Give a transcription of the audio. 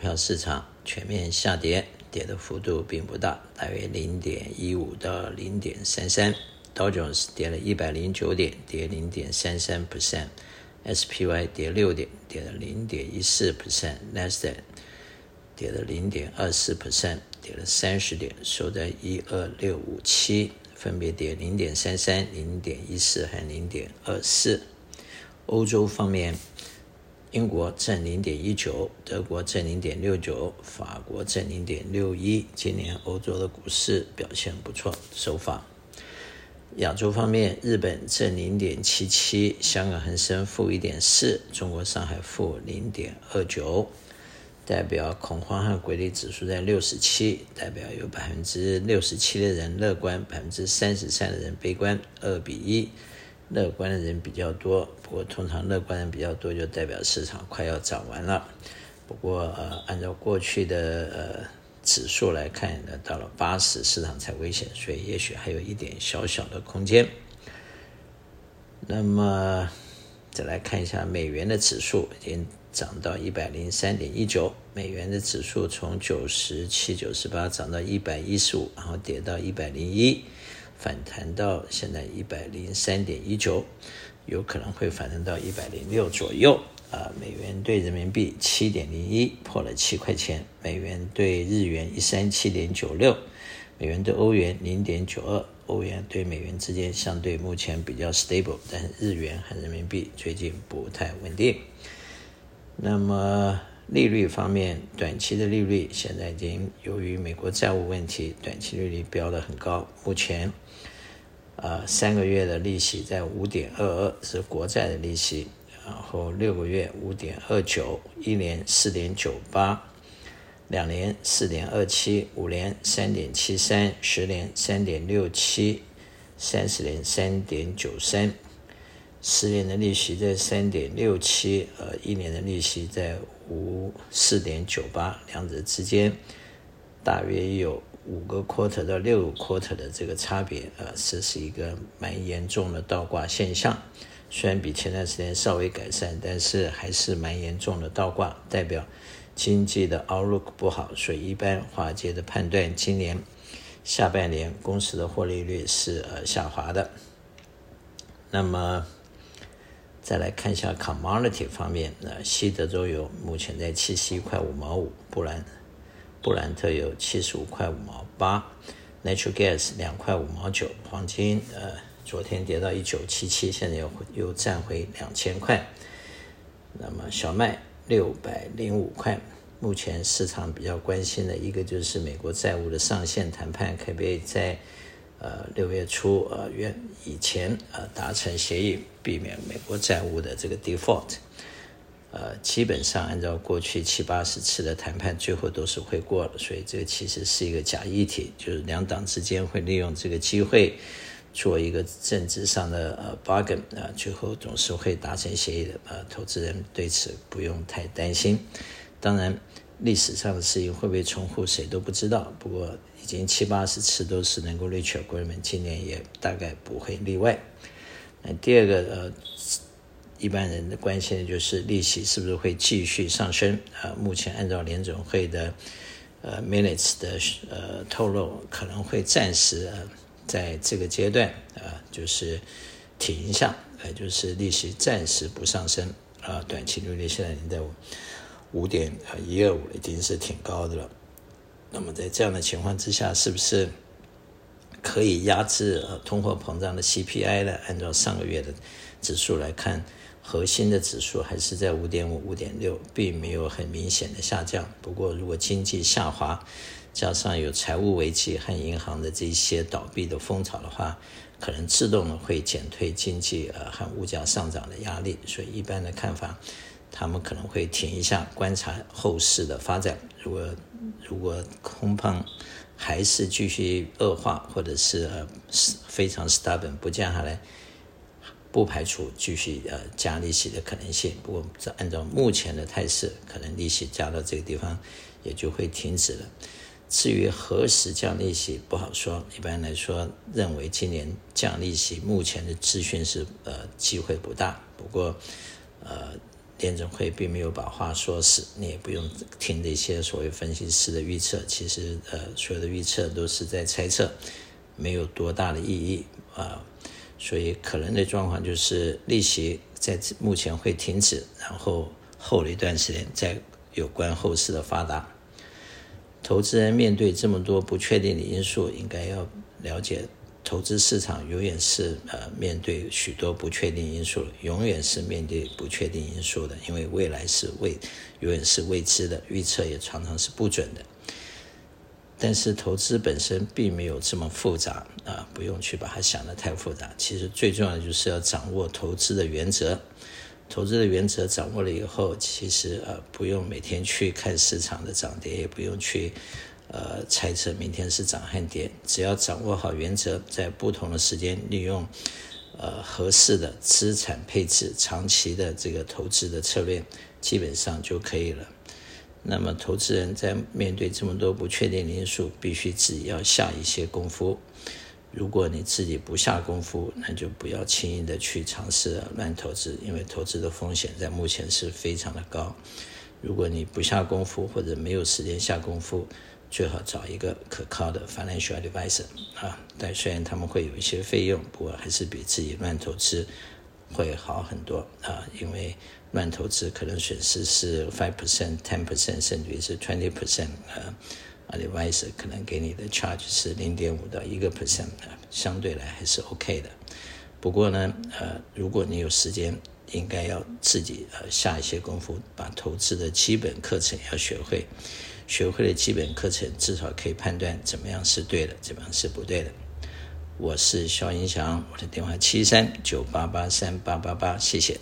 票市场全面下跌，跌的幅度并不大，大约零点一五到零点三三。道琼斯跌了一百零九点，跌零点三三 percent；SPY 跌六点，跌了零点一四 percent；Nasdaq 跌了零点二四 percent，跌了三十点，收在一二六五七，分别跌零点三三、零点一四和零点二四。欧洲方面。英国正零点一九，德国正零点六九，法国正零点六一。今年欧洲的股市表现不错，首发。亚洲方面，日本正零点七七，香港恒生负一点四，中国上海负零点二九。代表恐慌和诡讥指数在六十七，代表有百分之六十七的人乐观，百分之三十三的人悲观，二比一。乐观的人比较多，不过通常乐观人比较多，就代表市场快要涨完了。不过呃，按照过去的呃指数来看呢，到了八十市场才危险，所以也许还有一点小小的空间。那么再来看一下美元的指数，已经涨到一百零三点一九，美元的指数从九十七、九十八涨到一百一十五，然后跌到一百零一。反弹到现在一百零三点一九，有可能会反弹到一百零六左右啊。美元兑人民币七点零一，破了七块钱。美元兑日元一三七点九六，美元兑欧元零点九二。欧元兑美元之间相对目前比较 stable，但是日元和人民币最近不太稳定。那么。利率方面，短期的利率现在已经由于美国债务问题，短期利率飙得很高。目前，呃，三个月的利息在五点二二，是国债的利息。然后六个月五点二九，一年四点九八，两年四点二七，五年三点七三，十年三点六七，三十年三点九三。十年的利息在三点六七，呃，一年的利息在五四点九八，两者之间大约有五个 quarter 到六个 quarter 的这个差别，呃，这是一个蛮严重的倒挂现象。虽然比前段时间稍微改善，但是还是蛮严重的倒挂，代表经济的 outlook 不好。所以一般华尔街的判断，今年下半年公司的获利率是呃下滑的。那么。再来看一下 commodity 方面，呃，西德州油目前在七十一块五毛五，布兰布兰特油七十五块五毛八，natural gas 两块五毛九，黄金呃昨天跌到一九七七，现在又又站回两千块。那么小麦六百零五块，目前市场比较关心的一个就是美国债务的上限谈判可不可以在。呃，六月初，呃，月以前，呃，达成协议，避免美国债务的这个 default，呃，基本上按照过去七八十次的谈判，最后都是会过了，所以这个其实是一个假议题，就是两党之间会利用这个机会做一个政治上的呃 bargain，啊，最后总是会达成协议的，呃，投资人对此不用太担心。当然，历史上的事情会不会重复，谁都不知道。不过，已经七八十次都是能够 reach agreement，今年也大概不会例外。那第二个呃，一般人的关心就是利息是不是会继续上升啊？目前按照联准会的呃 minutes 的呃透露，可能会暂时呃在这个阶段啊，就是停一下，呃，就是利息暂时不上升啊。短期利率现在已经在五点呃一二五，已经是挺高的了。那么在这样的情况之下，是不是可以压制呃通货膨胀的 CPI 呢？按照上个月的指数来看，核心的指数还是在五点五、五点六，并没有很明显的下降。不过，如果经济下滑，加上有财务危机和银行的这些倒闭的风潮的话，可能自动的会减退经济呃和物价上涨的压力。所以，一般的看法，他们可能会停一下，观察后市的发展。如果如果空方还是继续恶化，或者是呃非常 stubborn 不降下来，不排除继续呃加利息的可能性。不过按照目前的态势，可能利息加到这个地方也就会停止了。至于何时降利息不好说，一般来说认为今年降利息，目前的资讯是呃机会不大。不过呃。联准会并没有把话说死，你也不用听这些所谓分析师的预测。其实，呃，所有的预测都是在猜测，没有多大的意义啊。所以，可能的状况就是利息在目前会停止，然后后了一段时间再有关后市的发达。投资人面对这么多不确定的因素，应该要了解。投资市场永远是呃面对许多不确定因素，永远是面对不确定因素的，因为未来是未永远是未知的，预测也常常是不准的。但是投资本身并没有这么复杂啊、不用去把它想得太复杂。其实最重要的就是要掌握投资的原则，投资的原则掌握了以后，其实呃不用每天去看市场的涨跌，也不用去。呃，猜测明天是涨还跌，只要掌握好原则，在不同的时间利用呃合适的资产配置、长期的这个投资的策略，基本上就可以了。那么，投资人在面对这么多不确定因素，必须自己要下一些功夫。如果你自己不下功夫，那就不要轻易的去尝试乱投资，因为投资的风险在目前是非常的高。如果你不下功夫，或者没有时间下功夫，最好找一个可靠的 financial advisor 啊，但虽然他们会有一些费用，不过还是比自己乱投资会好很多啊。因为乱投资可能损失是 five percent、ten percent，甚至于是 twenty percent 啊。advisor 可能给你的 charge 是零点五到一个 percent 啊，相对来还是 OK 的。不过呢，呃，如果你有时间，应该要自己呃下一些功夫，把投资的基本课程要学会。学会了基本课程，至少可以判断怎么样是对的，怎么样是不对的。我是肖英祥，我的电话七三九八八三八八八，谢谢。